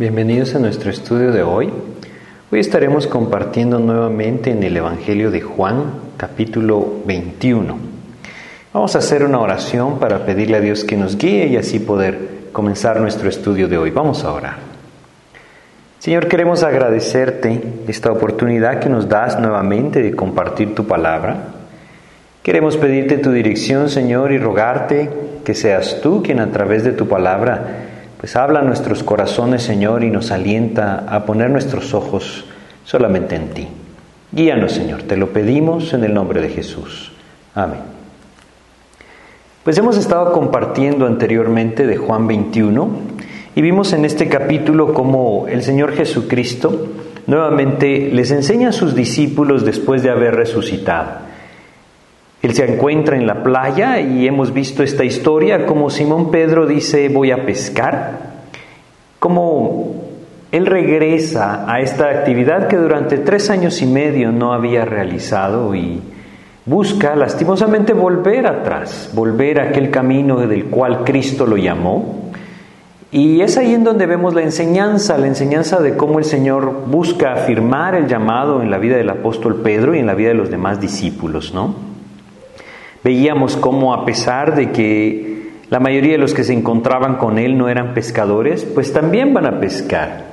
Bienvenidos a nuestro estudio de hoy. Hoy estaremos compartiendo nuevamente en el Evangelio de Juan, capítulo 21. Vamos a hacer una oración para pedirle a Dios que nos guíe y así poder comenzar nuestro estudio de hoy. Vamos a orar. Señor, queremos agradecerte esta oportunidad que nos das nuevamente de compartir tu palabra. Queremos pedirte tu dirección, Señor, y rogarte que seas tú quien a través de tu palabra pues habla a nuestros corazones, Señor, y nos alienta a poner nuestros ojos solamente en ti. Guíanos, Señor, te lo pedimos en el nombre de Jesús. Amén. Pues hemos estado compartiendo anteriormente de Juan 21 y vimos en este capítulo cómo el Señor Jesucristo nuevamente les enseña a sus discípulos después de haber resucitado. Él se encuentra en la playa y hemos visto esta historia como Simón Pedro dice voy a pescar, como él regresa a esta actividad que durante tres años y medio no había realizado y busca lastimosamente volver atrás, volver a aquel camino del cual Cristo lo llamó. Y es ahí en donde vemos la enseñanza, la enseñanza de cómo el Señor busca afirmar el llamado en la vida del apóstol Pedro y en la vida de los demás discípulos, ¿no? Veíamos cómo a pesar de que la mayoría de los que se encontraban con él no eran pescadores, pues también van a pescar.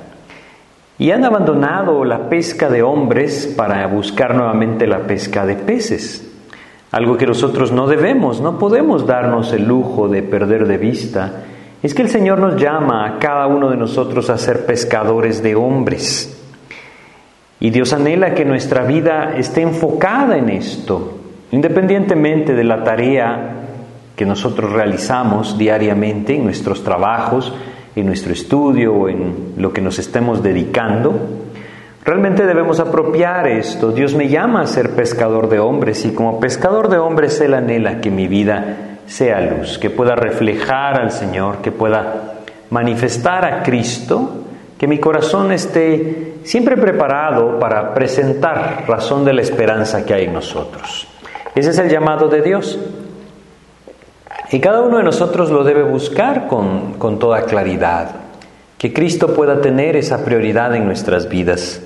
Y han abandonado la pesca de hombres para buscar nuevamente la pesca de peces. Algo que nosotros no debemos, no podemos darnos el lujo de perder de vista. Es que el Señor nos llama a cada uno de nosotros a ser pescadores de hombres. Y Dios anhela que nuestra vida esté enfocada en esto, Independientemente de la tarea que nosotros realizamos diariamente en nuestros trabajos, en nuestro estudio o en lo que nos estemos dedicando, realmente debemos apropiar esto. Dios me llama a ser pescador de hombres y como pescador de hombres Él anhela que mi vida sea luz, que pueda reflejar al Señor, que pueda manifestar a Cristo, que mi corazón esté siempre preparado para presentar razón de la esperanza que hay en nosotros. Ese es el llamado de Dios. Y cada uno de nosotros lo debe buscar con, con toda claridad, que Cristo pueda tener esa prioridad en nuestras vidas.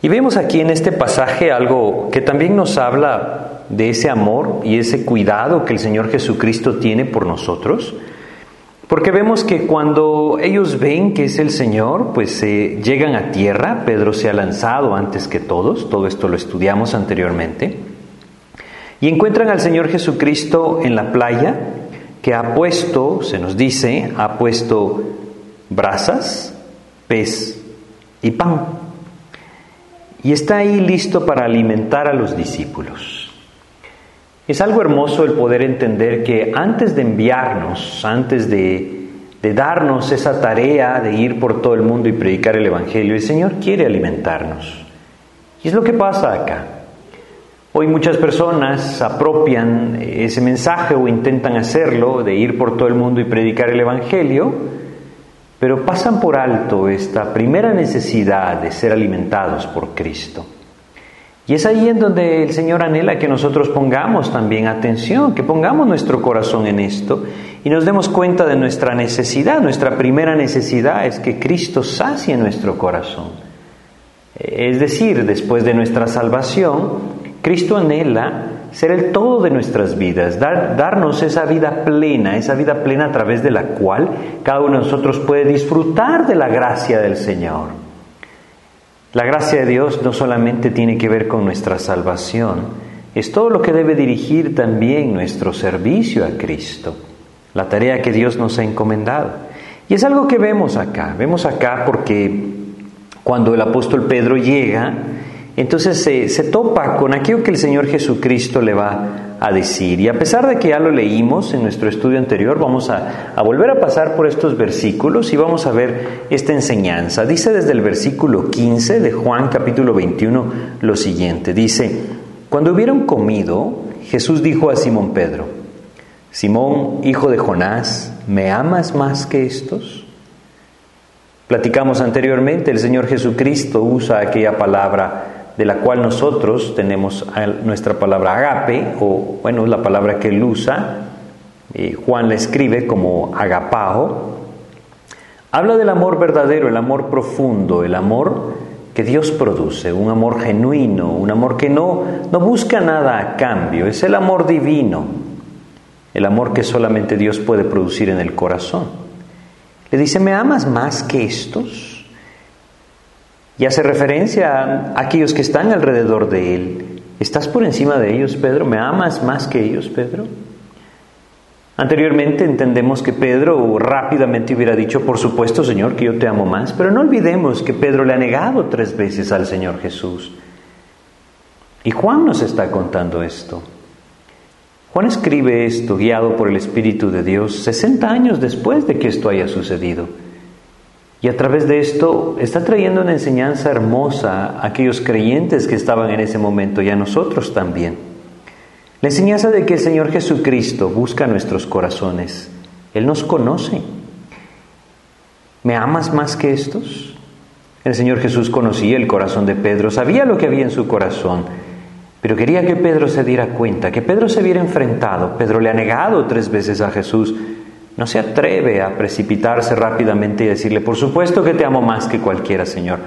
Y vemos aquí en este pasaje algo que también nos habla de ese amor y ese cuidado que el Señor Jesucristo tiene por nosotros. Porque vemos que cuando ellos ven que es el Señor, pues eh, llegan a tierra, Pedro se ha lanzado antes que todos, todo esto lo estudiamos anteriormente. Y encuentran al Señor Jesucristo en la playa, que ha puesto, se nos dice, ha puesto brasas, pez y pan. Y está ahí listo para alimentar a los discípulos. Es algo hermoso el poder entender que antes de enviarnos, antes de, de darnos esa tarea de ir por todo el mundo y predicar el Evangelio, el Señor quiere alimentarnos. Y es lo que pasa acá. Hoy muchas personas apropian ese mensaje o intentan hacerlo, de ir por todo el mundo y predicar el Evangelio, pero pasan por alto esta primera necesidad de ser alimentados por Cristo. Y es ahí en donde el Señor anhela que nosotros pongamos también atención, que pongamos nuestro corazón en esto y nos demos cuenta de nuestra necesidad. Nuestra primera necesidad es que Cristo sacie nuestro corazón. Es decir, después de nuestra salvación, Cristo anhela ser el todo de nuestras vidas, darnos esa vida plena, esa vida plena a través de la cual cada uno de nosotros puede disfrutar de la gracia del Señor. La gracia de Dios no solamente tiene que ver con nuestra salvación, es todo lo que debe dirigir también nuestro servicio a Cristo, la tarea que Dios nos ha encomendado. Y es algo que vemos acá, vemos acá porque cuando el apóstol Pedro llega, entonces se, topa con aquello que el Señor Jesucristo le va a decir. Y a pesar de que ya lo leímos en nuestro estudio anterior, vamos a, a volver a pasar por estos versículos y vamos a ver esta enseñanza. Dice desde el versículo 15 de Juan capítulo 21 lo siguiente. Dice, cuando hubieron comido, Jesús dijo a Simón Pedro, Simón, hijo de Jonás, ¿me amas más que estos? Platicamos anteriormente, el Señor Jesucristo usa aquella palabra de la cual nosotros tenemos nuestra palabra agape, o bueno, la palabra que él usa, eh, Juan la escribe como agapao, Habla del amor verdadero, el amor profundo, el amor que Dios produce, un amor genuino, un amor que no, no busca nada a cambio, es el amor divino, el amor que solamente Dios puede producir en el corazón. Le dice, ¿me amas más que estos? Y hace referencia a aquellos que están alrededor de Él. ¿Estás por encima de ellos, Pedro? ¿Me amas más que ellos, Pedro? Anteriormente entendemos que Pedro rápidamente hubiera dicho, por supuesto Señor, que yo te amo más, pero no olvidemos que Pedro le ha negado tres veces al Señor Jesús. Y Juan nos está contando esto. Juan escribe esto guiado por el Espíritu de Dios 60 años después de que esto haya sucedido. Y a través de esto está trayendo una enseñanza hermosa a aquellos creyentes que estaban en ese momento y a nosotros también. La enseñanza de que el Señor Jesucristo busca nuestros corazones. Él nos conoce. ¿Me amas más que estos? El Señor Jesús conocía el corazón de Pedro, sabía lo que había en su corazón, pero quería que Pedro se diera cuenta, que Pedro se viera enfrentado. Pedro le ha negado tres veces a Jesús. No se atreve a precipitarse rápidamente y decirle, por supuesto que te amo más que cualquiera, Señor.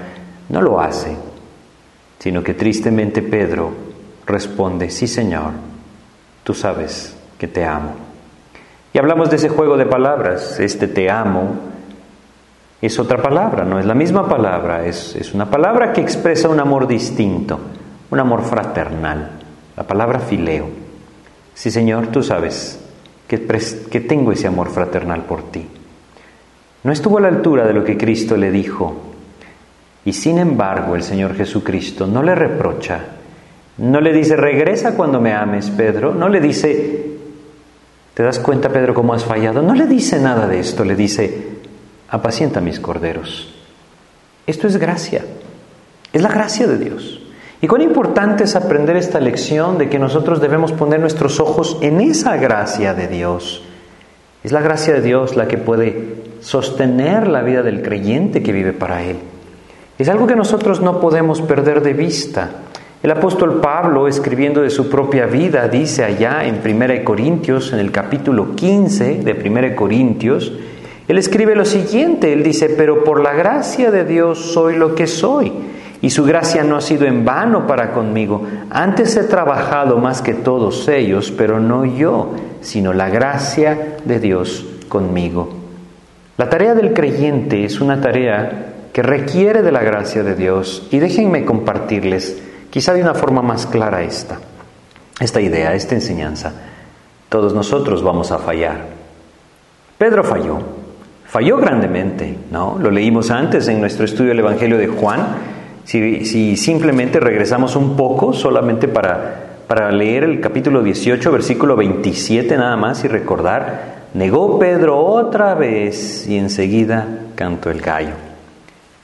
No lo hace, sino que tristemente Pedro responde, sí, Señor, tú sabes que te amo. Y hablamos de ese juego de palabras, este te amo es otra palabra, no es la misma palabra, es, es una palabra que expresa un amor distinto, un amor fraternal, la palabra fileo. Sí, Señor, tú sabes que, tengo ese amor fraternal por ti. No estuvo a la altura de lo que Cristo le dijo, y sin embargo el Señor Jesucristo no le reprocha no le dice, regresa cuando me ames, Pedro. No le dice, ¿te das cuenta, Pedro, cómo has fallado? No le dice nada de esto. Le dice, apacienta mis corderos. Esto es gracia. Es la gracia de Dios. Y cuán importante es aprender esta lección de que nosotros debemos poner nuestros ojos en esa gracia de Dios. Es la gracia de Dios la que puede sostener la vida del creyente que vive para Él. Es algo que nosotros no podemos perder de vista. El apóstol Pablo, escribiendo de su propia vida, dice allá en 1 Corintios, en el capítulo 15 de 1 Corintios, él escribe lo siguiente, él dice, pero por la gracia de Dios soy lo que soy, y su gracia no ha sido en vano para conmigo. Antes he trabajado más que todos ellos, pero no yo, sino la gracia de Dios conmigo. La tarea del creyente es una tarea que requiere de la gracia de Dios, y déjenme compartirles Quizá de una forma más clara esta, esta idea, esta enseñanza. Todos nosotros vamos a fallar. Pedro falló, falló grandemente, ¿no? Lo leímos antes en nuestro estudio del Evangelio de Juan. Si, si simplemente regresamos un poco, solamente para, para leer el capítulo 18, versículo 27 nada más y recordar, negó Pedro otra vez y enseguida cantó el gallo.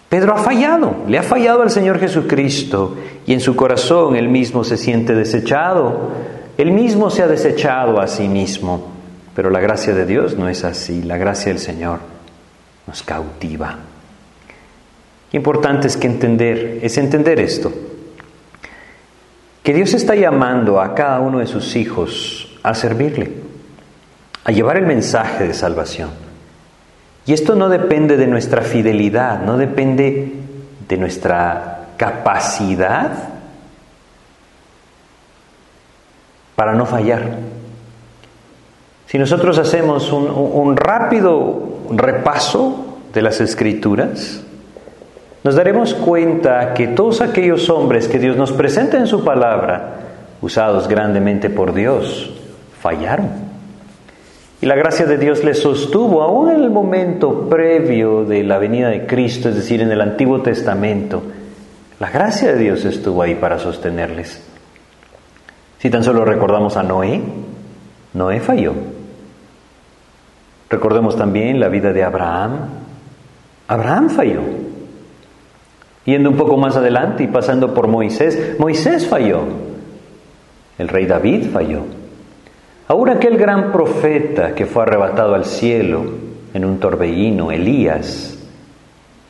Pedro ha fallado, le ha fallado al Señor Jesucristo y en su corazón él mismo se siente desechado, él mismo se ha desechado a sí mismo. Pero la gracia de Dios no es así, la gracia del Señor nos cautiva. Importante es que entender, es entender esto, que Dios está llamando a cada uno de sus hijos a servirle, a llevar el mensaje de salvación. Y esto no depende de nuestra fidelidad, no depende de nuestra capacidad para no fallar. Si nosotros hacemos un, rápido repaso de las escrituras, nos daremos cuenta que todos aquellos hombres que Dios nos presenta en su palabra, usados grandemente por Dios, fallaron. Y la gracia de Dios les sostuvo aún en el momento previo de la venida de Cristo, es decir, en el Antiguo Testamento. La gracia de Dios estuvo ahí para sostenerles. Si tan solo recordamos a Noé, Noé falló. Recordemos también la vida de Abraham. Abraham falló. Yendo un poco más adelante y pasando por Moisés, Moisés falló. El rey David falló. Aún aquel gran profeta que fue arrebatado al cielo en un torbellino, Elías,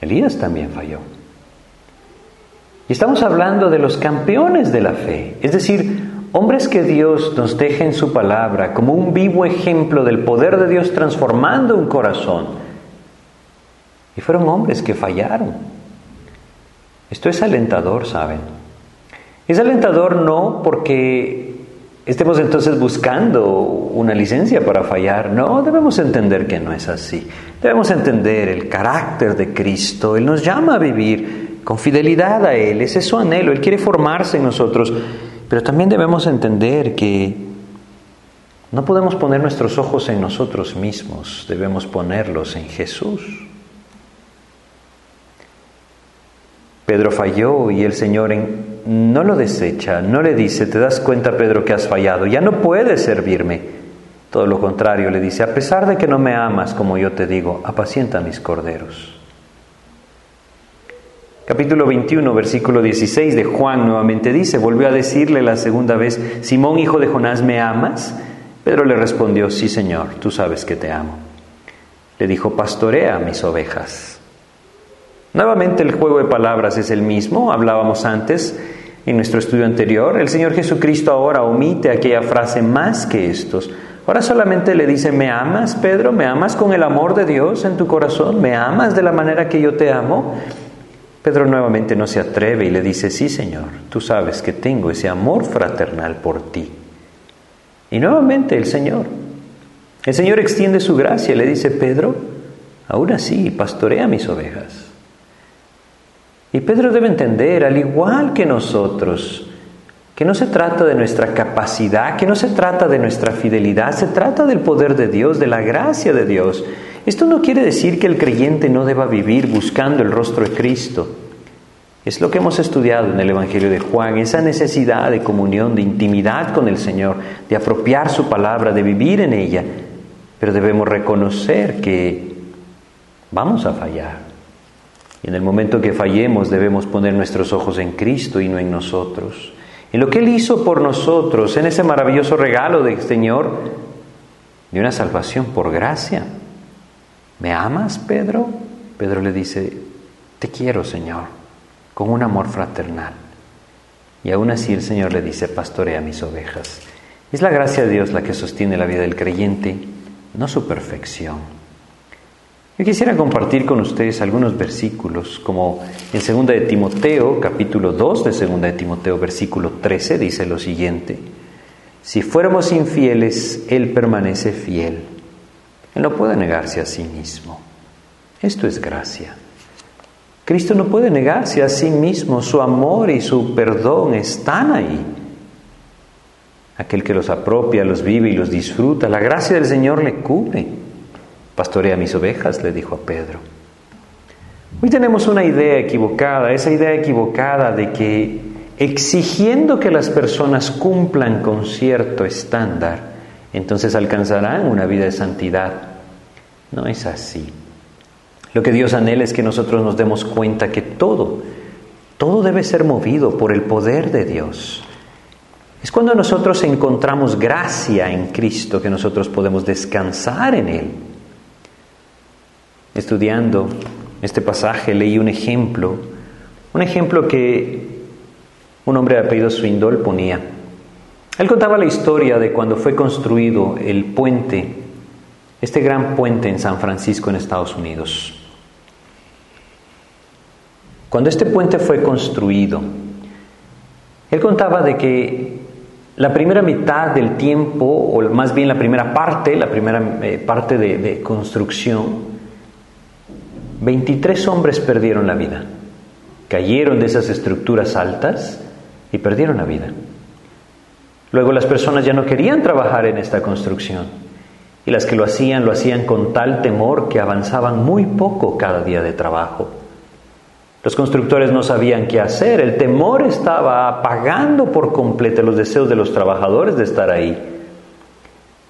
Elías también falló. Y estamos hablando de los campeones de la fe, es decir, hombres que Dios nos deja en su palabra como un vivo ejemplo del poder de Dios transformando un corazón. Y fueron hombres que fallaron. Esto es alentador, ¿saben? Es alentador no porque estemos entonces buscando una licencia para fallar. No, debemos entender que no es así. Debemos entender el carácter de Cristo. Él nos llama a vivir con fidelidad a Él. Ese es su anhelo. Él quiere formarse en nosotros. Pero también debemos entender que no podemos poner nuestros ojos en nosotros mismos. Debemos ponerlos en Jesús. Pedro falló y el Señor no lo desecha, no le dice, te das cuenta Pedro que has fallado, ya no puedes servirme. Todo lo contrario, le dice, a pesar de que no me amas como yo te digo, apacienta mis corderos. Capítulo 21, versículo 16 de Juan nuevamente dice, volvió a decirle la segunda vez, Simón, hijo de Jonás, ¿me amas? Pedro le respondió, sí, Señor, tú sabes que te amo. Le dijo, pastorea mis ovejas. Nuevamente el juego de palabras es el mismo, hablábamos antes en nuestro estudio anterior. El Señor Jesucristo ahora omite aquella frase más que estos. Ahora solamente le dice, ¿me amas, Pedro? ¿Me amas con el amor de Dios en tu corazón? ¿Me amas de la manera que yo te amo? Pedro nuevamente no se atreve y le dice, sí, Señor, tú sabes que tengo ese amor fraternal por ti. Y nuevamente el Señor. El Señor extiende su gracia y le dice, Pedro, aún así pastorea mis ovejas. Y Pedro debe entender, al igual que nosotros, que no se trata de nuestra capacidad, que no se trata de nuestra fidelidad, se trata del poder de Dios, de la gracia de Dios. Esto no quiere decir que el creyente no deba vivir buscando el rostro de Cristo. Es lo que hemos estudiado en el Evangelio de Juan, esa necesidad de comunión, de intimidad con el Señor, de apropiar su palabra, de vivir en ella. Pero debemos reconocer que vamos a fallar y en el momento que fallemos debemos poner nuestros ojos en Cristo y no en nosotros. En lo que Él hizo por nosotros, en ese maravilloso regalo del Señor, de una salvación por gracia. ¿Me amas, Pedro? Pedro le dice, te quiero, Señor, con un amor fraternal. Y aún así el Señor le dice, pastorea mis ovejas. Es la gracia de Dios la que sostiene la vida del creyente, no su perfección. Yo quisiera compartir con ustedes algunos versículos, como en 2 de Timoteo, capítulo 2 de 2 de Timoteo, versículo 13, dice lo siguiente, si fuéramos infieles, Él permanece fiel. Él no puede negarse a sí mismo. Esto es gracia. Cristo no puede negarse a sí mismo, su amor y su perdón están ahí. Aquel que los apropia, los vive y los disfruta, la gracia del Señor le cubre. Pastorea mis ovejas, le dijo a Pedro. Hoy tenemos una idea equivocada, esa idea equivocada de que exigiendo que las personas cumplan con cierto estándar, entonces alcanzarán una vida de santidad. No es así. Lo que Dios anhela es que nosotros nos demos cuenta que todo, todo debe ser movido por el poder de Dios. Es cuando nosotros encontramos gracia en Cristo que nosotros podemos descansar en Él. Estudiando este pasaje leí un ejemplo, un ejemplo que un hombre de apellido Swindol ponía. Él contaba la historia de cuando fue construido el puente, este gran puente en San Francisco en Estados Unidos. Cuando este puente fue construido, él contaba de que la primera mitad del tiempo, o más bien la primera parte, la primera eh, parte de, de construcción, 23 hombres perdieron la vida. Cayeron de esas estructuras altas y perdieron la vida. Luego las personas ya no querían trabajar en esta construcción y las que lo hacían lo hacían con tal temor que avanzaban muy poco cada día de trabajo. Los constructores no sabían qué hacer, el temor estaba apagando por completo los deseos de los trabajadores de estar ahí.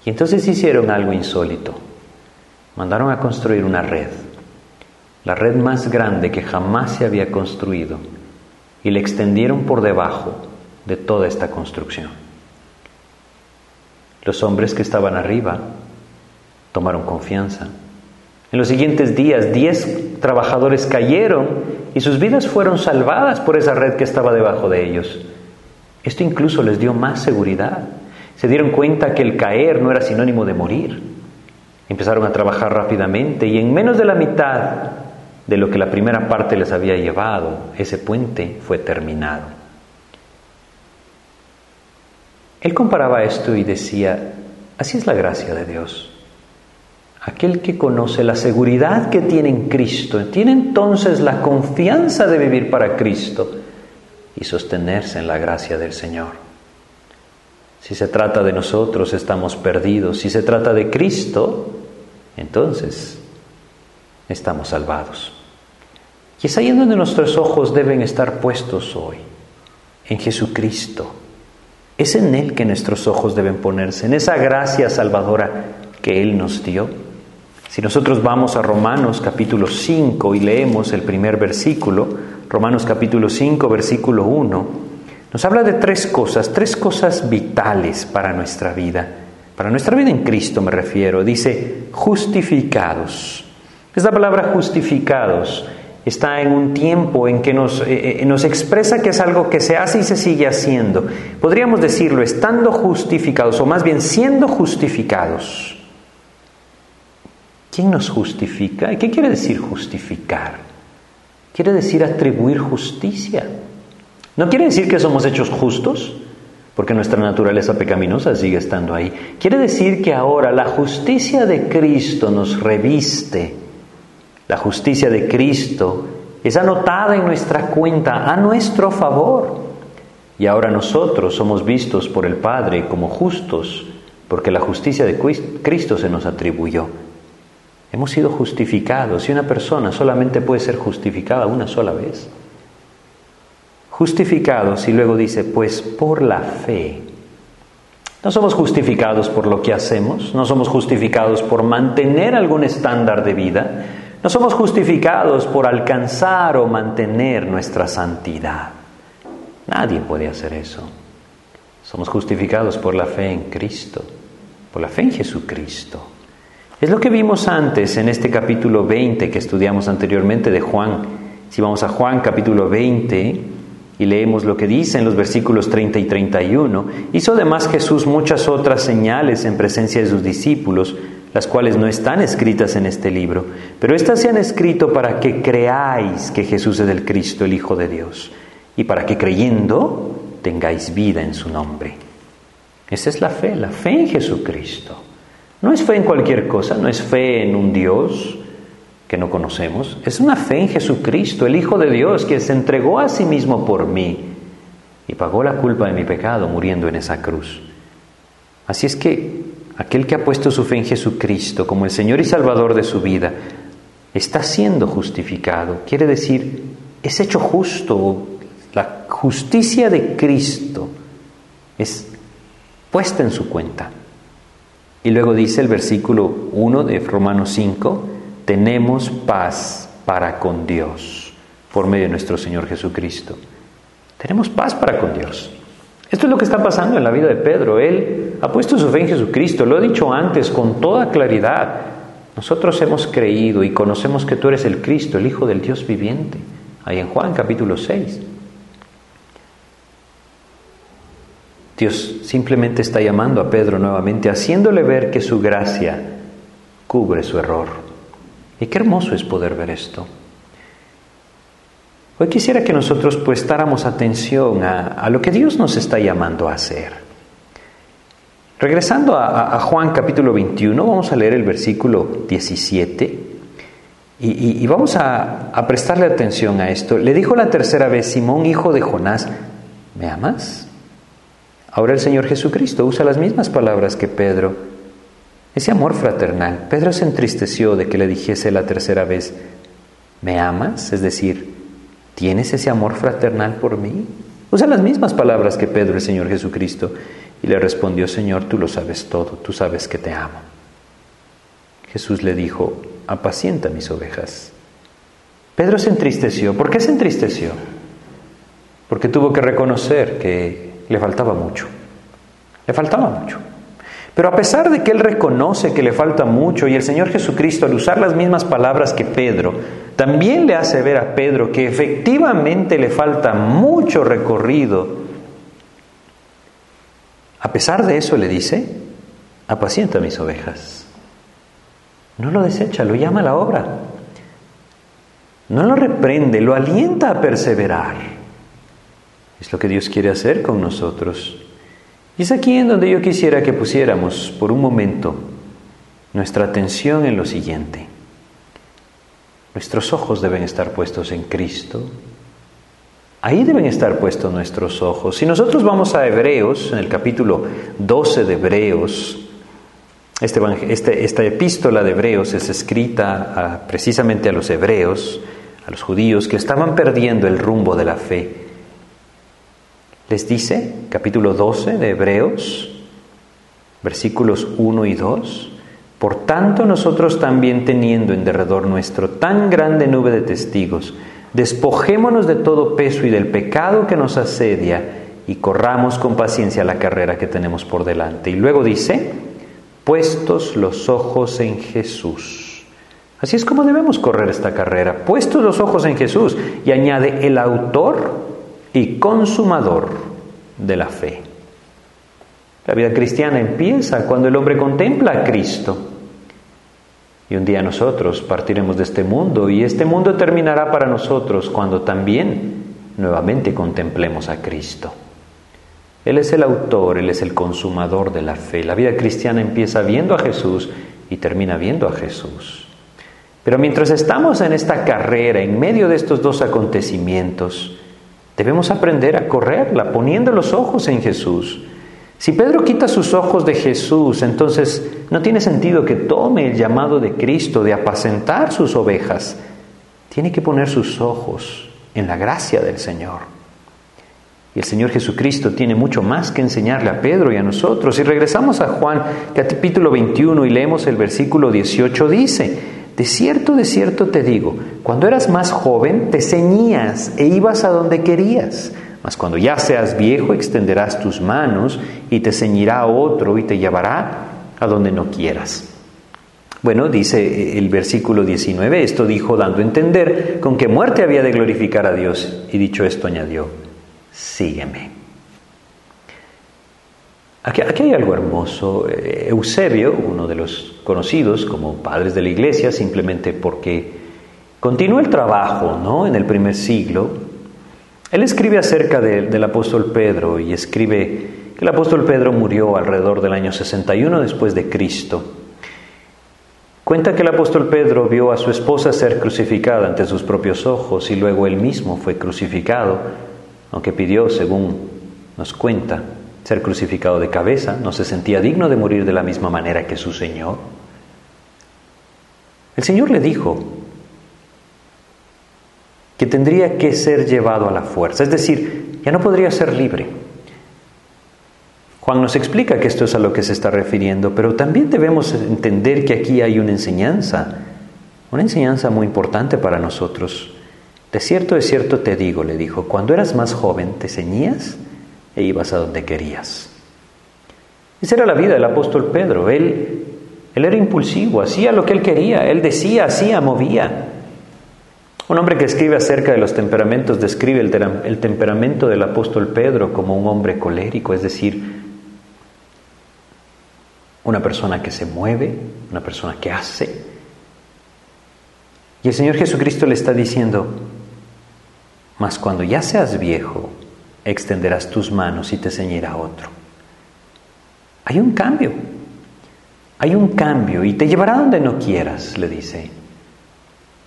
Y entonces hicieron algo insólito. Mandaron a construir una red la red más grande que jamás se había construido, y la extendieron por debajo de toda esta construcción. Los hombres que estaban arriba tomaron confianza. En los siguientes días, diez trabajadores cayeron y sus vidas fueron salvadas por esa red que estaba debajo de ellos. Esto incluso les dio más seguridad. Se dieron cuenta que el caer no era sinónimo de morir. Empezaron a trabajar rápidamente y en menos de la mitad de lo que la primera parte les había llevado, ese puente fue terminado. Él comparaba esto y decía, así es la gracia de Dios. Aquel que conoce la seguridad que tiene en Cristo, tiene entonces la confianza de vivir para Cristo y sostenerse en la gracia del Señor. Si se trata de nosotros, estamos perdidos. Si se trata de Cristo, entonces estamos salvados. Y es ahí donde nuestros ojos deben estar puestos hoy, en Jesucristo. Es en Él que nuestros ojos deben ponerse, en esa gracia salvadora que Él nos dio. Si nosotros vamos a Romanos capítulo 5 y leemos el primer versículo, Romanos capítulo 5, versículo 1, nos habla de tres cosas, tres cosas vitales para nuestra vida. Para nuestra vida en Cristo me refiero. Dice, justificados. Esta palabra justificados está en un tiempo en que nos, eh, eh, nos, expresa que es algo que se hace y se sigue haciendo. Podríamos decirlo, estando justificados, o más bien siendo justificados. ¿Quién nos justifica? ¿Qué quiere decir justificar? Quiere decir atribuir justicia. No quiere decir que somos hechos justos, porque nuestra naturaleza pecaminosa sigue estando ahí. Quiere decir que ahora la justicia de Cristo nos reviste. La justicia de Cristo es anotada en nuestra cuenta a nuestro favor. Y ahora nosotros somos vistos por el Padre como justos, porque la justicia de Cristo se nos atribuyó. Hemos sido justificados y una persona solamente puede ser justificada una sola vez justificados y luego dice, pues por la fe. No somos justificados por lo que hacemos, no somos justificados por mantener algún estándar de vida, no somos justificados por alcanzar o mantener nuestra santidad. Nadie puede hacer eso. Somos justificados por la fe en Cristo, por la fe en Jesucristo. Es lo que vimos antes en este capítulo 20 que estudiamos anteriormente de Juan. Si vamos a Juan capítulo 20, y leemos lo que dice en los versículos 30 y 31, hizo además Jesús muchas otras señales en presencia de sus discípulos, las cuales no están escritas en este libro, pero éstas se han escrito para que creáis que Jesús es el Cristo, el Hijo de Dios, y para que creyendo tengáis vida en su nombre. Esa es la fe, la fe en Jesucristo. No es fe en cualquier cosa, no es fe en un Dios, que no conocemos, es una fe en Jesucristo, el Hijo de Dios, que se entregó a sí mismo por mí y pagó la culpa de mi pecado muriendo en esa cruz. Así es que aquel que ha puesto su fe en Jesucristo como el Señor y Salvador de su vida, está siendo justificado. Quiere decir, es hecho justo. La justicia de Cristo es puesta en su cuenta. Y luego dice el versículo 1 de Romanos 5, tenemos paz para con Dios por medio de nuestro Señor Jesucristo. Tenemos paz para con Dios. Esto es lo que está pasando en la vida de Pedro. Él ha puesto su fe en Jesucristo, lo he dicho antes con toda claridad. Nosotros hemos creído y conocemos que tú eres el Cristo, el Hijo del Dios viviente. Ahí en Juan capítulo 6. Dios simplemente está llamando a Pedro nuevamente, haciéndole ver que su gracia cubre su error. Y qué hermoso es poder ver esto. Hoy quisiera que nosotros prestáramos atención a, lo que Dios nos está llamando a hacer. Regresando a, Juan capítulo 21, vamos a leer el versículo 17 y, vamos a, a prestarle atención a esto. Le dijo la tercera vez, Simón, hijo de Jonás, ¿me amas? Ahora el Señor Jesucristo usa las mismas palabras que Pedro ese amor fraternal. Pedro se entristeció de que le dijese la tercera vez, ¿me amas? Es decir, ¿tienes ese amor fraternal por mí? Usa las mismas palabras que Pedro, el Señor Jesucristo, y le respondió, Señor, tú lo sabes todo, tú sabes que te amo. Jesús le dijo, apacienta mis ovejas. Pedro se entristeció. ¿Por qué se entristeció? Porque tuvo que reconocer que le faltaba mucho. Le faltaba mucho. Pero a pesar de que él reconoce que le falta mucho y el Señor Jesucristo al usar las mismas palabras que Pedro, también le hace ver a Pedro que efectivamente le falta mucho recorrido, a pesar de eso le dice, apacienta mis ovejas. No lo desecha, lo llama a la obra. no lo reprende, lo alienta a perseverar. Es lo que Dios quiere hacer con nosotros. Y es aquí en donde yo quisiera que pusiéramos por un momento nuestra atención en lo siguiente. Nuestros ojos deben estar puestos en Cristo. Ahí deben estar puestos nuestros ojos. Si nosotros vamos a Hebreos, en el capítulo 12 de Hebreos, este, este, esta epístola de Hebreos es escrita precisamente a los hebreos, a los judíos que estaban perdiendo el rumbo de la fe. Les dice, capítulo 12 de Hebreos, versículos 1 y 2, por tanto nosotros también teniendo en derredor nuestro tan grande nube de testigos, despojémonos de todo peso y del pecado que nos asedia y corramos con paciencia la carrera que tenemos por delante. Y luego dice, puestos los ojos en Jesús. Así es como debemos correr esta carrera, puestos los ojos en Jesús. Y añade el autor y consumador de la fe. La vida cristiana empieza cuando el hombre contempla a Cristo. Y un día nosotros partiremos de este mundo y este mundo terminará para nosotros cuando también nuevamente contemplemos a Cristo. Él es el autor, Él es el consumador de la fe. La vida cristiana empieza viendo a Jesús y termina viendo a Jesús. Pero mientras estamos en esta carrera, en medio de estos dos acontecimientos, debemos aprender a correrla poniendo los ojos en Jesús. Si Pedro quita sus ojos de Jesús, entonces no tiene sentido que tome el llamado de Cristo de apacentar sus ovejas. Tiene que poner sus ojos en la gracia del Señor. Y el Señor Jesucristo tiene mucho más que enseñarle a Pedro y a nosotros. Si regresamos a Juan capítulo 21 y leemos el versículo 18, dice, de cierto, de cierto te digo, cuando eras más joven te ceñías e ibas a donde querías, mas cuando ya seas viejo extenderás tus manos y te ceñirá otro y te llevará a donde no quieras. Bueno, dice el versículo 19, esto dijo dando a entender con qué muerte había de glorificar a Dios, y dicho esto añadió, sígueme. Aquí, hay algo hermoso. Eh, Eusebio, uno de los conocidos como padres de la iglesia, simplemente porque continúa el trabajo ¿no? en el primer siglo, él escribe acerca del apóstol Pedro y escribe que el apóstol Pedro murió alrededor del año 61 después de Cristo. Cuenta que el apóstol Pedro vio a su esposa ser crucificada ante sus propios ojos y luego él mismo fue crucificado aunque pidió, según nos cuenta, ser crucificado de cabeza, no se sentía digno de morir de la misma manera que su Señor. El Señor le dijo que tendría que ser llevado a la fuerza, es decir, ya no podría ser libre. Juan nos explica que esto es a lo que se está refiriendo, pero también debemos entender que aquí hay una enseñanza, una enseñanza muy importante para nosotros. De cierto, de cierto te digo, le dijo, cuando eras más joven te ceñías e ibas a donde querías. Esa era la vida del apóstol Pedro. Él, él era impulsivo, hacía lo que él quería, él decía, hacía, movía. Un hombre que escribe acerca de los temperamentos describe el, el temperamento del apóstol Pedro como un hombre colérico, es decir, una persona que se mueve, una persona que hace. Y el Señor Jesucristo le está diciendo, mas cuando ya seas viejo, extenderás tus manos y te ceñirá otro. Hay un cambio, hay un cambio y te llevará donde no quieras, le dice.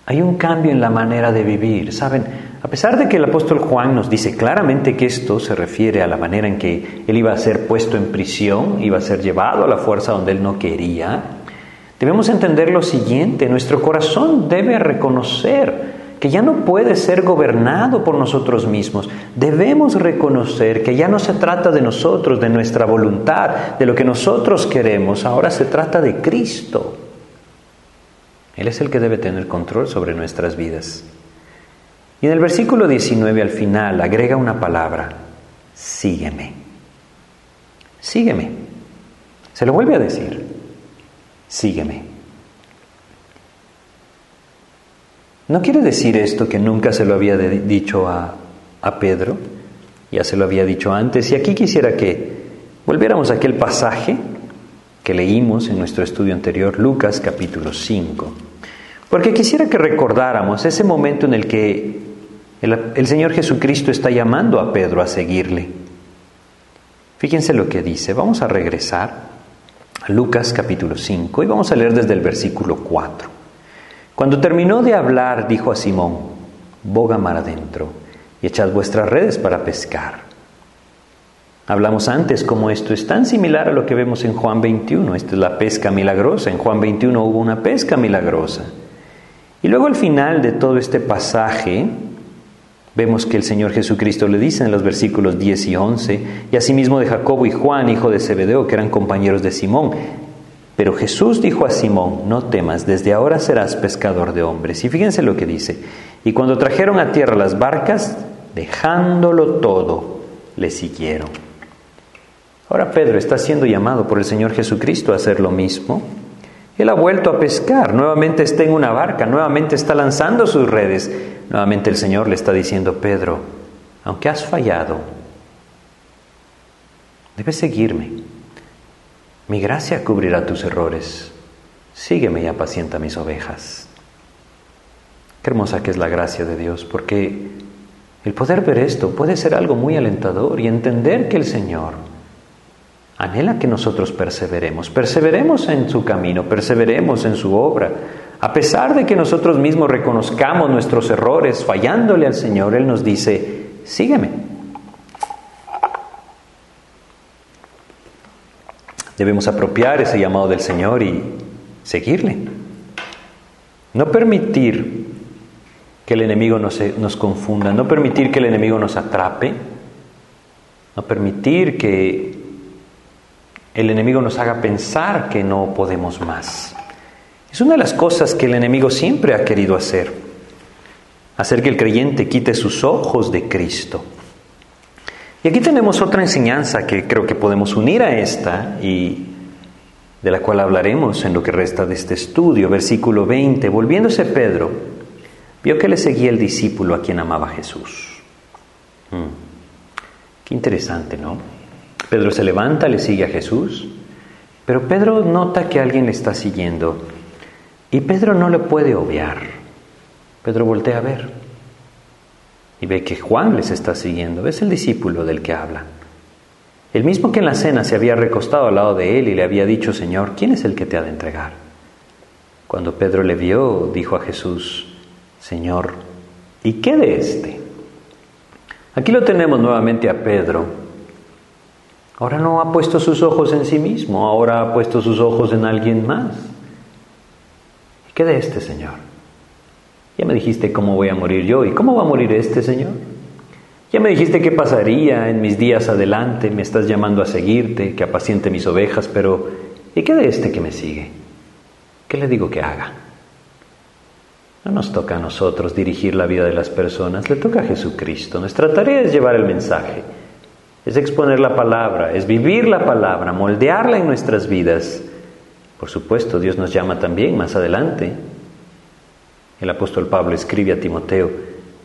Hay un cambio en la manera de vivir. Saben, a pesar de que el apóstol Juan nos dice claramente que esto se refiere a la manera en que él iba a ser puesto en prisión, iba a ser llevado a la fuerza donde él no quería, debemos entender lo siguiente, nuestro corazón debe reconocer que ya no puede ser gobernado por nosotros mismos. Debemos reconocer que ya no se trata de nosotros, de nuestra voluntad, de lo que nosotros queremos, ahora se trata de Cristo. Él es el que debe tener control sobre nuestras vidas. Y en el versículo 19 al final agrega una palabra, sígueme. Sígueme. Se lo vuelve a decir, sígueme. No quiere decir esto que nunca se lo había dicho a, a Pedro, ya se lo había dicho antes, y aquí quisiera que volviéramos a aquel pasaje que leímos en nuestro estudio anterior, Lucas capítulo 5. Porque quisiera que recordáramos ese momento en el que el, el, Señor Jesucristo está llamando a Pedro a seguirle. Fíjense lo que dice. Vamos a regresar a Lucas capítulo 5 y vamos a leer desde el versículo 4. Cuando terminó de hablar, dijo a Simón, boga mar adentro y echad vuestras redes para pescar. Hablamos antes como esto es tan similar a lo que vemos en Juan 21. Esta es la pesca milagrosa. En Juan 21 hubo una pesca milagrosa. Y luego al final de todo este pasaje, vemos que el Señor Jesucristo le dice en los versículos 10 y 11, y asimismo de Jacobo y Juan, hijo de Zebedeo, que eran compañeros de Simón. Pero Jesús dijo a Simón, no temas, desde ahora serás pescador de hombres. Y fíjense lo que dice. Y cuando trajeron a tierra las barcas, dejándolo todo, le siguieron. Ahora Pedro está siendo llamado por el Señor Jesucristo a hacer lo mismo. Él ha vuelto a pescar, nuevamente está en una barca, nuevamente está lanzando sus redes. Nuevamente el Señor le está diciendo, Pedro, aunque has fallado, debes seguirme. Mi gracia cubrirá tus errores. Sígueme y apacienta mis ovejas. Qué hermosa que es la gracia de Dios, porque el poder ver esto puede ser algo muy alentador y entender que el Señor anhela que nosotros perseveremos, perseveremos en su camino, perseveremos en su obra. A pesar de que nosotros mismos reconozcamos nuestros errores, fallándole al Señor, Él nos dice, sígueme. Debemos apropiar ese llamado del Señor y seguirle. No permitir que el enemigo nos, nos confunda, no permitir que el enemigo nos atrape, no permitir que el enemigo nos haga pensar que no podemos más. Es una de las cosas que el enemigo siempre ha querido hacer, hacer que el creyente quite sus ojos de Cristo. Y aquí tenemos otra enseñanza que creo que podemos unir a esta y de la cual hablaremos en lo que resta de este estudio. Versículo 20, volviéndose Pedro, vio que le seguía el discípulo a quien amaba Jesús. Mm. Qué interesante, ¿no? Pedro se levanta, le sigue a Jesús, pero Pedro nota que alguien le está siguiendo y Pedro no le puede obviar. Pedro voltea a ver y ve que Juan les está siguiendo, es el discípulo del que habla. El mismo que en la cena se había recostado al lado de él y le había dicho, Señor, ¿quién es el que te ha de entregar? Cuando Pedro le vio, dijo a Jesús, Señor, ¿y qué de este? Aquí lo tenemos nuevamente a Pedro Ahora no ha puesto sus ojos en sí mismo, ahora ha puesto sus ojos en alguien más. ¿Y qué de este Señor? Ya me dijiste cómo voy a morir yo y cómo va a morir este Señor. Ya me dijiste qué pasaría en mis días adelante, me estás llamando a seguirte, que apaciente mis ovejas, pero ¿y qué de este que me sigue? ¿Qué le digo que haga? No nos toca a nosotros dirigir la vida de las personas, le toca a Jesucristo. Nuestra tarea es llevar el mensaje es exponer la palabra, es vivir la palabra, moldearla en nuestras vidas. Por supuesto, Dios nos llama también más adelante. El apóstol Pablo escribe a Timoteo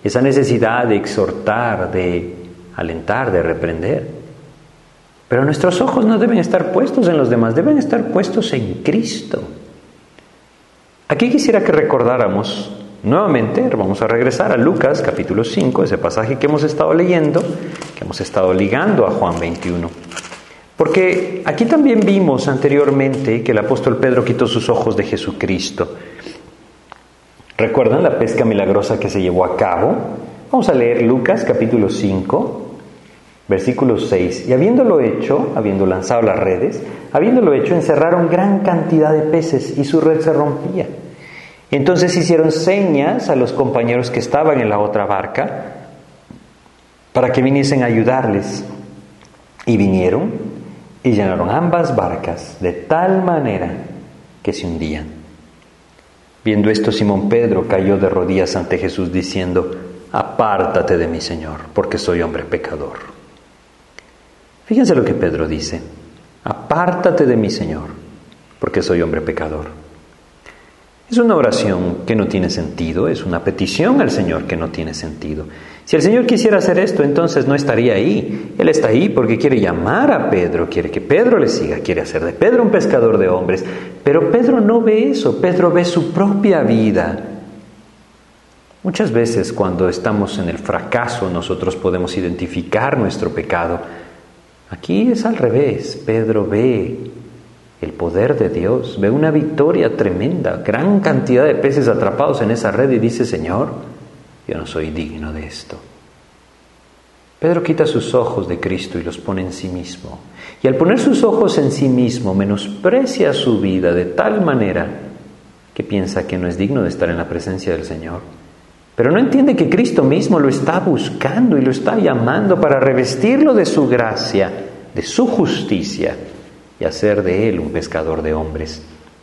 esa necesidad de exhortar, de alentar, de reprender. Pero nuestros ojos no deben estar puestos en los demás, deben estar puestos en Cristo. Aquí quisiera que recordáramos Nuevamente vamos a regresar a Lucas capítulo 5, ese pasaje que hemos estado leyendo, que hemos estado ligando a Juan 21. Porque aquí también vimos anteriormente que el apóstol Pedro quitó sus ojos de Jesucristo. ¿Recuerdan la pesca milagrosa que se llevó a cabo? Vamos a leer Lucas capítulo 5, versículo 6. Y habiéndolo hecho, habiendo lanzado las redes, habiéndolo hecho, encerraron gran cantidad de peces y su red se rompía. Entonces hicieron señas a los compañeros que estaban en la otra barca para que viniesen a ayudarles. Y vinieron y llenaron ambas barcas de tal manera que se hundían. Viendo esto, Simón Pedro cayó de rodillas ante Jesús diciendo, apártate de mí, Señor, porque soy hombre pecador. Fíjense lo que Pedro dice, apártate de mí, Señor, porque soy hombre pecador. Es una oración que no tiene sentido, es una petición al Señor que no tiene sentido. Si el Señor quisiera hacer esto, entonces no estaría ahí. Él está ahí porque quiere llamar a Pedro, quiere que Pedro le siga, quiere hacer de Pedro un pescador de hombres. Pero Pedro no ve eso, Pedro ve su propia vida. Muchas veces cuando estamos en el fracaso nosotros podemos identificar nuestro pecado. Aquí es al revés, Pedro ve el poder de Dios, ve una victoria tremenda, gran cantidad de peces atrapados en esa red y dice, Señor, yo no soy digno de esto. Pedro quita sus ojos de Cristo y los pone en sí mismo. Y al poner sus ojos en sí mismo, menosprecia su vida de tal manera que piensa que no es digno de estar en la presencia del Señor. Pero no entiende que Cristo mismo lo está buscando y lo está llamando para revestirlo de su gracia, de su justicia y hacer de él un pescador de hombres.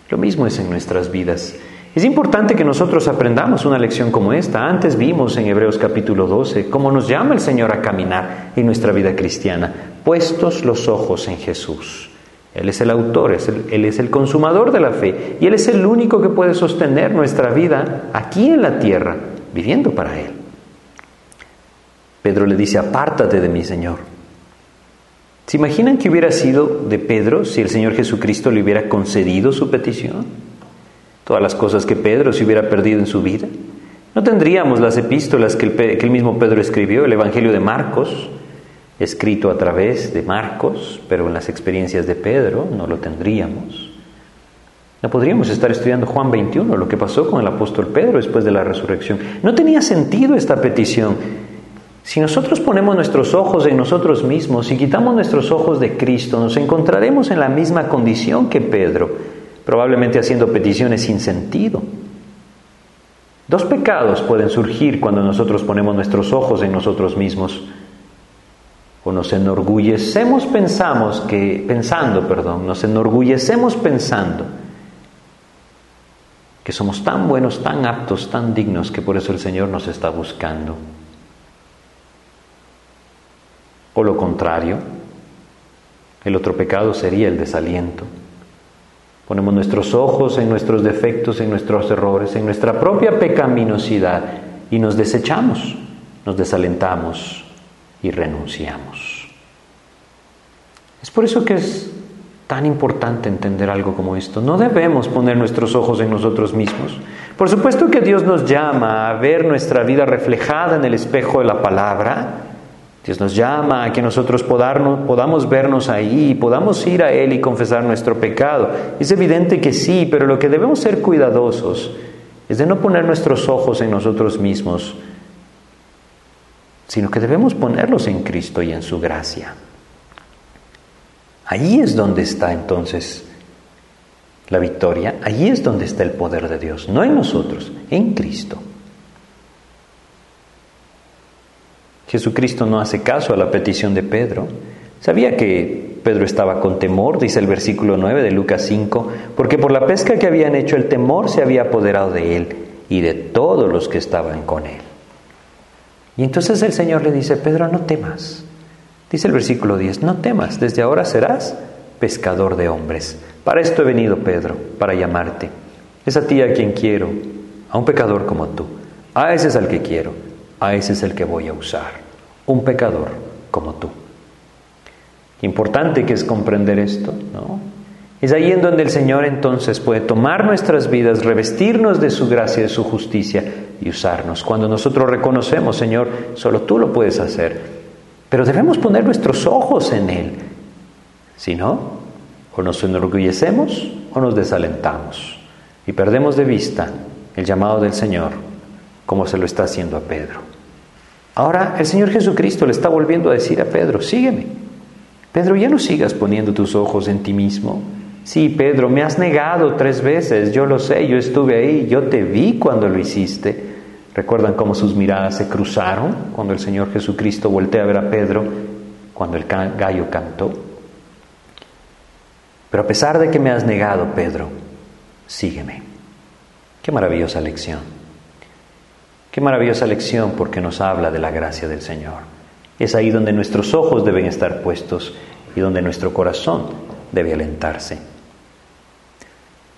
Lo mismo es en nuestras vidas. Es importante que nosotros aprendamos una lección como esta. Antes vimos en Hebreos capítulo 12 cómo nos llama el Señor a caminar en nuestra vida cristiana, puestos los ojos en Jesús. Él es el autor, Él es el consumador de la fe y Él es el único que puede sostener nuestra vida aquí en la tierra, viviendo para Él. Pedro le dice, apártate de mí, Señor. ¿Se imaginan que hubiera sido de Pedro si el Señor Jesucristo le hubiera concedido su petición? Todas las cosas que Pedro se hubiera perdido en su vida. No tendríamos las epístolas que el, mismo Pedro escribió, el Evangelio de Marcos, escrito a través de Marcos, pero en las experiencias de Pedro no lo tendríamos. No podríamos estar estudiando Juan 21, lo que pasó con el apóstol Pedro después de la resurrección. No tenía sentido esta petición. Si nosotros ponemos nuestros ojos en nosotros mismos y quitamos nuestros ojos de Cristo, nos encontraremos en la misma condición que Pedro, probablemente haciendo peticiones sin sentido. Dos pecados pueden surgir cuando nosotros ponemos nuestros ojos en nosotros mismos. O nos enorgullecemos pensamos que pensando, perdón, nos enorgullecemos pensando que somos tan buenos, tan aptos, tan dignos que por eso el Señor nos está buscando. O lo contrario, el otro pecado sería el desaliento. Ponemos nuestros ojos en nuestros defectos, en nuestros errores, en nuestra propia pecaminosidad y nos desechamos, nos desalentamos y renunciamos. Es por eso que es tan importante entender algo como esto. No debemos poner nuestros ojos en nosotros mismos. Por supuesto que Dios nos llama a ver nuestra vida reflejada en el espejo de la palabra, Dios nos llama a que nosotros podamos vernos ahí, podamos ir a Él y confesar nuestro pecado. Es evidente que sí, pero lo que debemos ser cuidadosos es de no poner nuestros ojos en nosotros mismos, sino que debemos ponerlos en Cristo y en su gracia. Ahí es donde está entonces la victoria, ahí es donde está el poder de Dios, no en nosotros, en Cristo. Jesucristo no hace caso a la petición de Pedro. Sabía que Pedro estaba con temor, dice el versículo 9 de Lucas 5, porque por la pesca que habían hecho el temor se había apoderado de él y de todos los que estaban con él. Y entonces el Señor le dice, Pedro, no temas. Dice el versículo 10, no temas, desde ahora serás pescador de hombres. Para esto he venido, Pedro, para llamarte. Es a ti a quien quiero, a un pecador como tú. A ese es al que quiero a ese es el que voy a usar, un pecador como tú. Importante que es comprender esto, ¿no? Es ahí en donde el Señor entonces puede tomar nuestras vidas, revestirnos de su gracia de su justicia y usarnos. Cuando nosotros reconocemos, Señor, solo tú lo puedes hacer, pero debemos poner nuestros ojos en Él. Si no, o nos enorgullecemos o nos desalentamos y perdemos de vista el llamado del Señor como se lo está haciendo a Pedro. Ahora el Señor Jesucristo le está volviendo a decir a Pedro, sígueme. Pedro, ya no sigas poniendo tus ojos en ti mismo. Sí, Pedro, me has negado tres veces, yo lo sé, yo estuve ahí, yo te vi cuando lo hiciste. ¿Recuerdan cómo sus miradas se cruzaron cuando el Señor Jesucristo voltea a ver a Pedro cuando el gallo cantó? Pero a pesar de que me has negado, Pedro, sígueme. Qué maravillosa lección. Qué maravillosa lección porque nos habla de la gracia del Señor. Es ahí donde nuestros ojos deben estar puestos y donde nuestro corazón debe alentarse.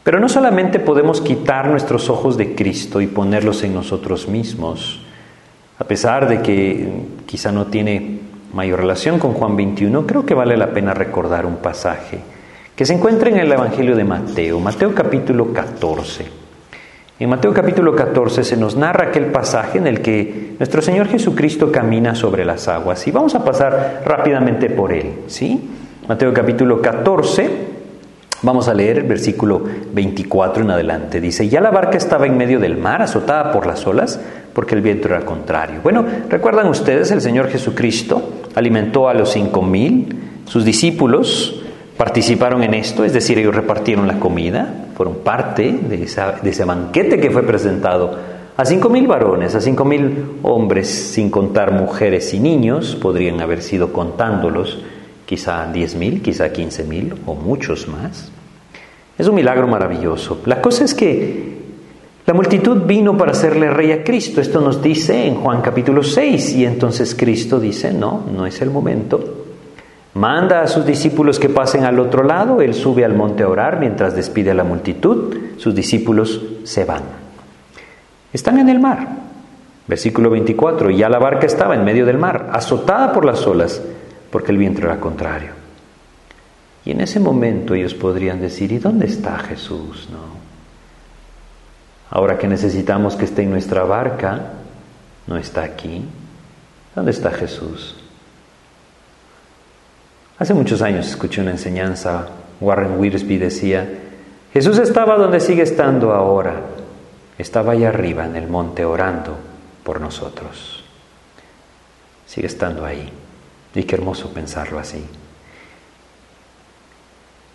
Pero no solamente podemos quitar nuestros ojos de Cristo y ponerlos en nosotros mismos, a pesar de que quizá no tiene mayor relación con Juan 21, creo que vale la pena recordar un pasaje que se encuentra en el Evangelio de Mateo, Mateo capítulo 14. En Mateo capítulo 14 se nos narra aquel pasaje en el que nuestro Señor Jesucristo camina sobre las aguas y vamos a pasar rápidamente por él, ¿sí? Mateo capítulo 14, Vamos a leer el versículo 24 en adelante. Dice, ya la barca estaba en medio del mar, azotada por las olas, porque el viento era contrario. Bueno, recuerdan ustedes, el Señor Jesucristo alimentó a los cinco mil, sus discípulos participaron en esto, es decir, ellos repartieron la comida, fueron parte de, ese banquete que fue presentado a cinco mil varones, a cinco mil hombres, sin contar mujeres y niños, podrían haber sido contándolos quizá 10.000, quizá 15.000 o muchos más. Es un milagro maravilloso. La cosa es que la multitud vino para hacerle rey a Cristo. Esto nos dice en Juan capítulo 6 y entonces Cristo dice, no, no es el momento. Manda a sus discípulos que pasen al otro lado, él sube al monte a orar mientras despide a la multitud, sus discípulos se van. Están en el mar. Versículo 24, ya la barca estaba en medio del mar, azotada por las olas, porque el viento era contrario. Y en ese momento ellos podrían decir, ¿y dónde está Jesús? No. Ahora que necesitamos que esté en nuestra barca, no está aquí. ¿Dónde está Jesús? Hace muchos años escuché una enseñanza, Warren Wiersbe decía, Jesús estaba donde sigue estando ahora, estaba allá arriba en el monte orando por nosotros. Sigue estando ahí. Y qué hermoso pensarlo así.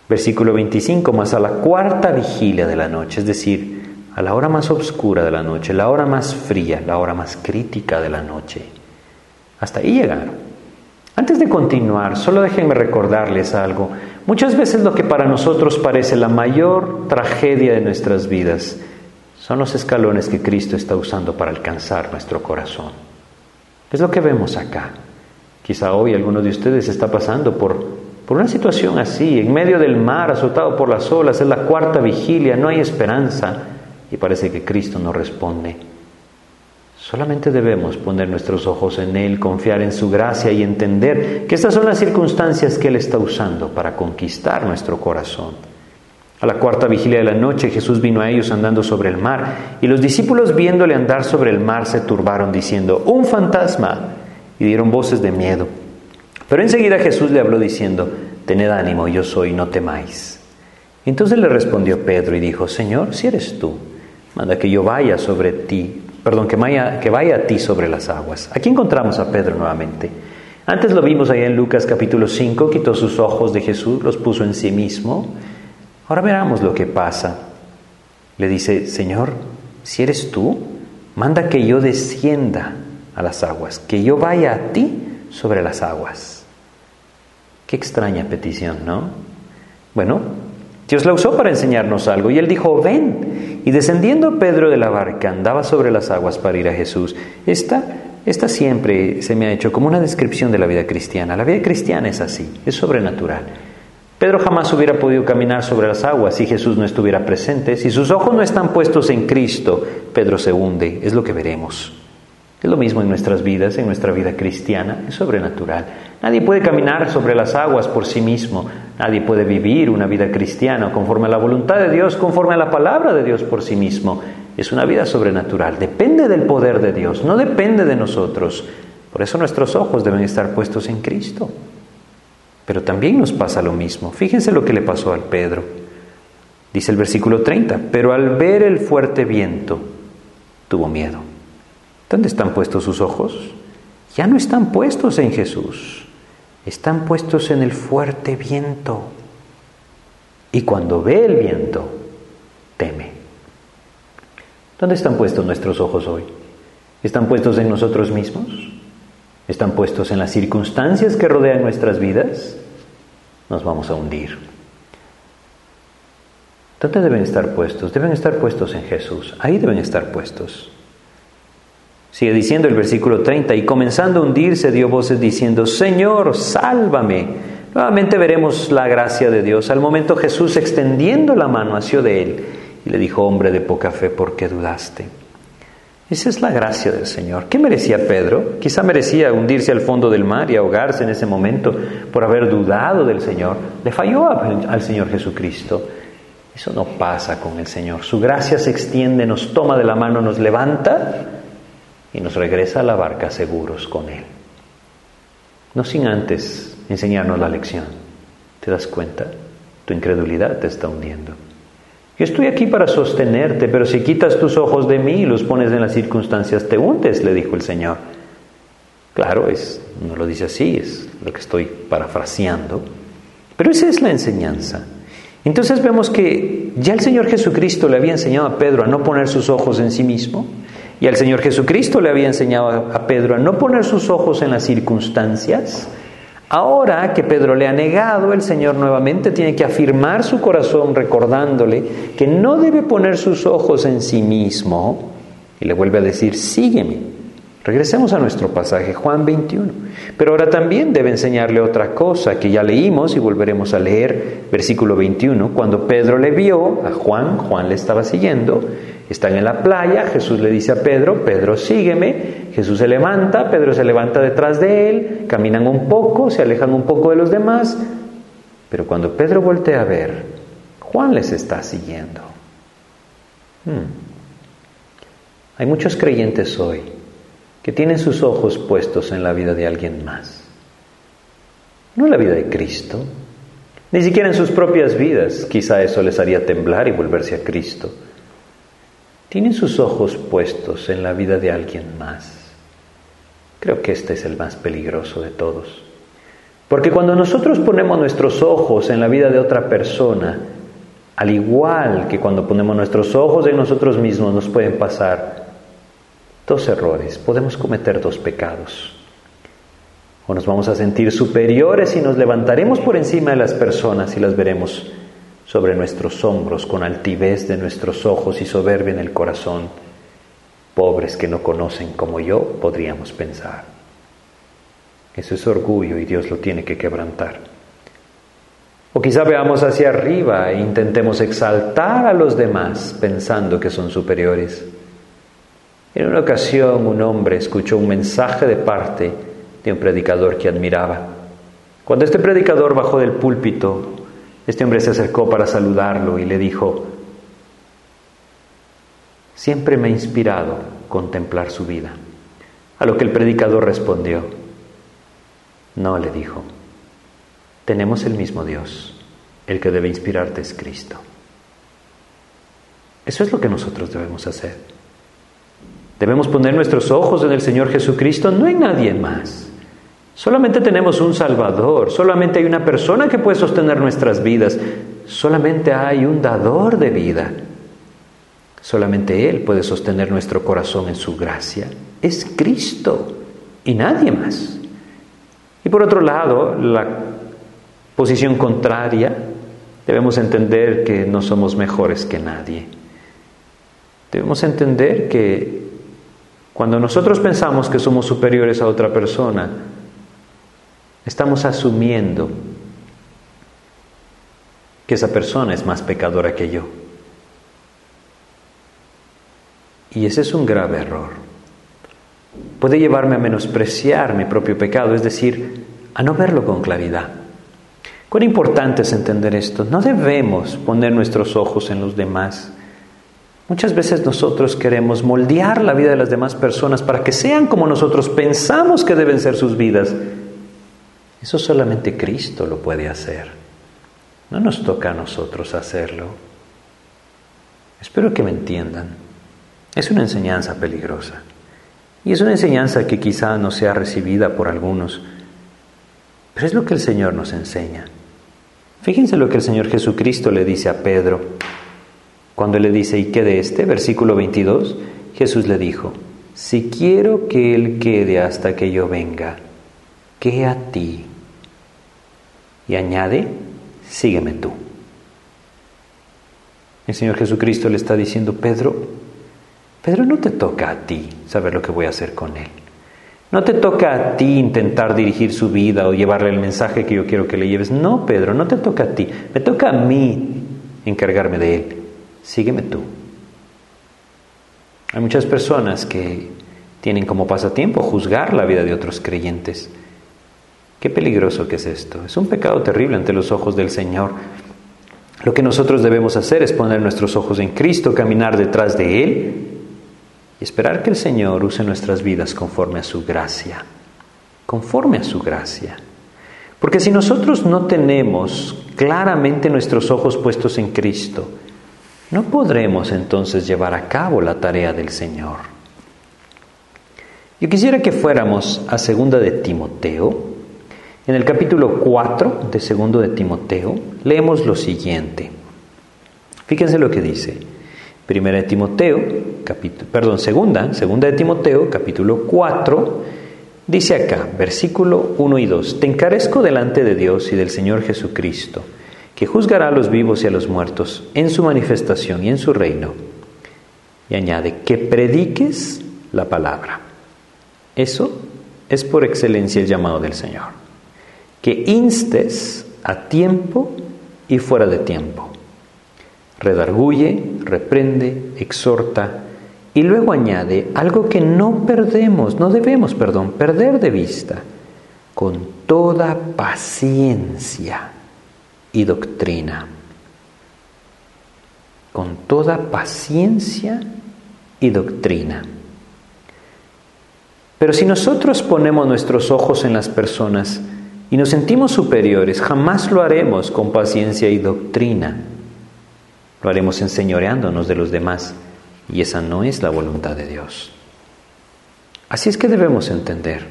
Versículo 25, más a la cuarta vigilia de la noche, es decir, a la hora más oscura de la noche, la hora más fría, la hora más crítica de la noche. Hasta ahí llegaron. Antes de continuar, solo déjenme recordarles algo. Muchas veces lo que para nosotros parece la mayor tragedia de nuestras vidas son los escalones que Cristo está usando para alcanzar nuestro corazón. Es lo que vemos acá. Quizá hoy alguno de ustedes está pasando por, por una situación así, en medio del mar, azotado por las olas, es la cuarta vigilia, no hay esperanza y parece que Cristo no responde. Solamente debemos poner nuestros ojos en Él, confiar en su gracia y entender que estas son las circunstancias que Él está usando para conquistar nuestro corazón. A la cuarta vigilia de la noche Jesús vino a ellos andando sobre el mar y los discípulos viéndole andar sobre el mar se turbaron diciendo, un fantasma y dieron voces de miedo. Pero enseguida Jesús le habló diciendo, Tened ánimo, yo soy, no temáis. Entonces le respondió Pedro y dijo, Señor, si eres tú, manda que yo vaya sobre ti, perdón, que vaya, que vaya a ti sobre las aguas. Aquí encontramos a Pedro nuevamente. Antes lo vimos ahí en Lucas capítulo 5, quitó sus ojos de Jesús, los puso en sí mismo. Ahora veramos lo que pasa. Le dice, Señor, si eres tú, manda que yo descienda a las aguas, que yo vaya a ti sobre las aguas. Qué extraña petición, ¿no? Bueno, Dios la usó para enseñarnos algo y él dijo, ven. Y descendiendo Pedro de la barca, andaba sobre las aguas para ir a Jesús. Esta, esta siempre se me ha hecho como una descripción de la vida cristiana. La vida cristiana es así, es sobrenatural. Pedro jamás hubiera podido caminar sobre las aguas si Jesús no estuviera presente. Si sus ojos no están puestos en Cristo, Pedro se hunde, es lo que veremos. Es lo mismo en nuestras vidas, en nuestra vida cristiana, es sobrenatural. Nadie puede caminar sobre las aguas por sí mismo, nadie puede vivir una vida cristiana conforme a la voluntad de Dios, conforme a la palabra de Dios por sí mismo. Es una vida sobrenatural, depende del poder de Dios, no depende de nosotros. Por eso nuestros ojos deben estar puestos en Cristo. Pero también nos pasa lo mismo. Fíjense lo que le pasó al Pedro. Dice el versículo 30, pero al ver el fuerte viento, tuvo miedo ¿Dónde están puestos sus ojos? Ya no están puestos en Jesús, están puestos en el fuerte viento. Y cuando ve el viento, teme. ¿Dónde están puestos nuestros ojos hoy? ¿Están puestos en nosotros mismos? ¿Están puestos en las circunstancias que rodean nuestras vidas? Nos vamos a hundir. ¿Dónde deben estar puestos? Deben estar puestos en Jesús. Ahí deben estar puestos. Sigue diciendo el versículo 30, y comenzando a hundirse dio voces diciendo, Señor, sálvame. Nuevamente veremos la gracia de Dios. Al momento Jesús extendiendo la mano hacia de él y le dijo, hombre de poca fe, ¿por qué dudaste? Esa es la gracia del Señor. ¿Qué merecía Pedro? Quizá merecía hundirse al fondo del mar y ahogarse en ese momento por haber dudado del Señor. Le falló al Señor Jesucristo. Eso no pasa con el Señor. Su gracia se extiende, nos toma de la mano, nos levanta y nos regresa a la barca seguros con Él. No sin antes enseñarnos la lección. ¿Te das cuenta? Tu incredulidad te está hundiendo. Yo estoy aquí para sostenerte, pero si quitas tus ojos de mí y los pones en las circunstancias, te hundes, le dijo el Señor. Claro, es, no lo dice así, es lo que estoy parafraseando, pero esa es la enseñanza. Entonces vemos que ya el Señor Jesucristo le había enseñado a Pedro a no poner sus ojos en sí mismo, y al Señor Jesucristo le había enseñado a Pedro a no poner sus ojos en las circunstancias, Ahora que Pedro le ha negado, el Señor nuevamente tiene que afirmar su corazón recordándole que no debe poner sus ojos en sí mismo y le vuelve a decir, sígueme. Regresemos a nuestro pasaje, Juan 21. Pero ahora también debe enseñarle otra cosa que ya leímos y volveremos a leer, versículo 21. Cuando Pedro le vio a Juan, Juan le estaba siguiendo, están en la playa, Jesús le dice a Pedro, Pedro sígueme, Jesús se levanta, Pedro se levanta detrás de él, caminan un poco, se alejan un poco de los demás, pero cuando Pedro voltea a ver, Juan les está siguiendo. Hmm. Hay muchos creyentes hoy que tienen sus ojos puestos en la vida de alguien más. No en la vida de Cristo, ni siquiera en sus propias vidas. Quizá eso les haría temblar y volverse a Cristo. Tienen sus ojos puestos en la vida de alguien más. Creo que este es el más peligroso de todos. Porque cuando nosotros ponemos nuestros ojos en la vida de otra persona, al igual que cuando ponemos nuestros ojos en nosotros mismos, nos pueden pasar dos errores, podemos cometer dos pecados. O nos vamos a sentir superiores y nos levantaremos por encima de las personas y las veremos sobre nuestros hombros con altivez de nuestros ojos y soberbia en el corazón. Pobres que no conocen como yo, podríamos pensar. Eso es orgullo y Dios lo tiene que quebrantar. O quizá veamos hacia arriba e intentemos exaltar a los demás pensando que son superiores. En una ocasión un hombre escuchó un mensaje de parte de un predicador que admiraba. Cuando este predicador bajó del púlpito, este hombre se acercó para saludarlo y le dijo, siempre me ha inspirado contemplar su vida. A lo que el predicador respondió, no, le dijo, tenemos el mismo Dios, el que debe inspirarte es Cristo. Eso es lo que nosotros debemos hacer. Debemos poner nuestros ojos en el Señor Jesucristo, no en nadie más. Solamente tenemos un Salvador, solamente hay una persona que puede sostener nuestras vidas, solamente hay un dador de vida. Solamente Él puede sostener nuestro corazón en su gracia. Es Cristo y nadie más. Y por otro lado, la posición contraria, debemos entender que no somos mejores que nadie. Debemos entender que cuando nosotros pensamos que somos superiores a otra persona, estamos asumiendo que esa persona es más pecadora que yo. Y ese es un grave error. Puede llevarme a menospreciar mi propio pecado, es decir, a no verlo con claridad. Cuán importante es entender esto. No debemos poner nuestros ojos en los demás. Muchas veces nosotros queremos moldear la vida de las demás personas para que sean como nosotros pensamos que deben ser sus vidas. Eso solamente Cristo lo puede hacer. No nos toca a nosotros hacerlo. Espero que me entiendan. Es una enseñanza peligrosa. Y es una enseñanza que quizá no sea recibida por algunos. Pero es lo que el Señor nos enseña. Fíjense lo que el Señor Jesucristo le dice a Pedro. Cuando le dice, ¿y qué de este? Versículo 22, Jesús le dijo, si quiero que Él quede hasta que yo venga, ¿qué a ti? Y añade, sígueme tú. El Señor Jesucristo le está diciendo, Pedro, Pedro, no te toca a ti saber lo que voy a hacer con Él. No te toca a ti intentar dirigir su vida o llevarle el mensaje que yo quiero que le lleves. No, Pedro, no te toca a ti. Me toca a mí encargarme de él. Sígueme tú. Hay muchas personas que tienen como pasatiempo juzgar la vida de otros creyentes. Qué peligroso que es esto. Es un pecado terrible ante los ojos del Señor. Lo que nosotros debemos hacer es poner nuestros ojos en Cristo, caminar detrás de Él y esperar que el Señor use nuestras vidas conforme a su gracia, conforme a su gracia. Porque si nosotros no tenemos claramente nuestros ojos puestos en Cristo, no podremos entonces llevar a cabo la tarea del Señor. Yo quisiera que fuéramos a segunda de Timoteo. En el capítulo 4 de segundo de Timoteo leemos lo siguiente. Fíjense lo que dice. Primera de Timoteo, perdón, segunda, segunda de Timoteo, capítulo 4, dice acá, versículo 1 y 2, Te encarezco delante de Dios y del Señor Jesucristo, que juzgará a los vivos y a los muertos en su manifestación y en su reino. Y añade, que prediques la palabra. Eso es por excelencia el llamado del Señor. Que instes a tiempo y fuera de tiempo redarguye, reprende, exhorta y luego añade algo que no perdemos, no debemos, perdón, perder de vista, con toda paciencia y doctrina. Con toda paciencia y doctrina. Pero si nosotros ponemos nuestros ojos en las personas y nos sentimos superiores, jamás lo haremos con paciencia y doctrina lo haremos enseñoreándonos de los demás y esa no es la voluntad de Dios. Así es que debemos entender.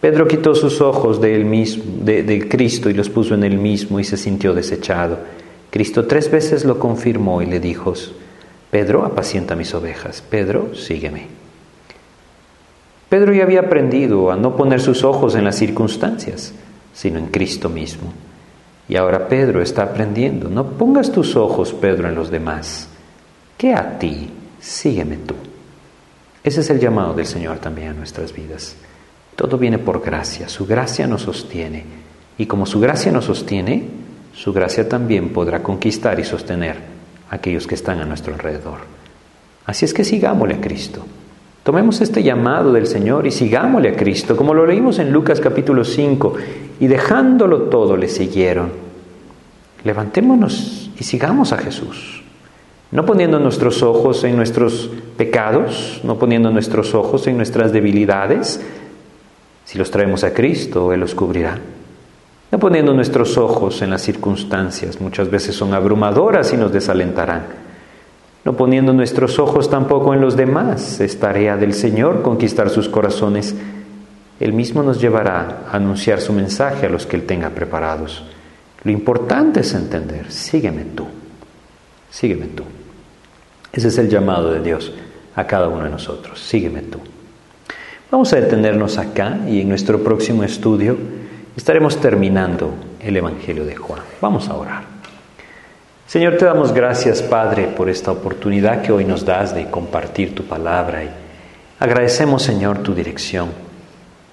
Pedro quitó sus ojos de mismo, del Cristo y los puso en él mismo y se sintió desechado. Cristo tres veces lo confirmó y le dijo, Pedro, apacienta mis ovejas. Pedro, sígueme. Pedro ya había aprendido a no poner sus ojos en las circunstancias, sino en Cristo mismo. Y ahora Pedro está aprendiendo. No pongas tus ojos, Pedro, en los demás, que a ti, sígueme tú. Ese es el llamado del Señor también a nuestras vidas. Todo viene por gracia, su gracia nos sostiene. Y como su gracia nos sostiene, su gracia también podrá conquistar y sostener a aquellos que están a nuestro alrededor. Así es que sigámosle a Cristo. Tomemos este llamado del Señor y sigámosle a Cristo, como lo leímos en Lucas capítulo 5, y dejándolo todo le siguieron. Levantémonos y sigamos a Jesús, no poniendo nuestros ojos en nuestros pecados, no poniendo nuestros ojos en nuestras debilidades. Si los traemos a Cristo, Él los cubrirá. No poniendo nuestros ojos en las circunstancias, muchas veces son abrumadoras y nos desalentarán no poniendo nuestros ojos tampoco en los demás. Es tarea del Señor conquistar sus corazones. Él mismo nos llevará a anunciar su mensaje a los que Él tenga preparados. Lo importante es entender, sígueme tú, sígueme tú. Ese es el llamado de Dios a cada uno de nosotros, sígueme tú. Vamos a detenernos acá y en nuestro próximo estudio estaremos terminando el Evangelio de Juan. Vamos a orar. Señor, te damos gracias, Padre, por esta oportunidad que hoy nos das de compartir tu palabra y agradecemos, Señor, tu dirección.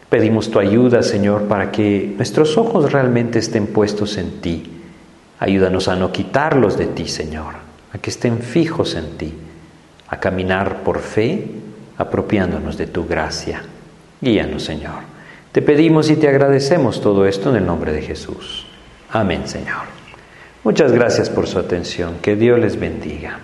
Pedimos tu ayuda, Señor, para que nuestros ojos realmente estén puestos en ti. Ayúdanos a no quitarlos de ti, Señor, a que estén fijos en ti, a caminar por fe, apropiándonos de tu gracia. Guíanos, Señor. Te pedimos y te agradecemos todo esto en el nombre de Jesús. Amén, Señor. Muchas gracias por su atención. Que Dios les bendiga.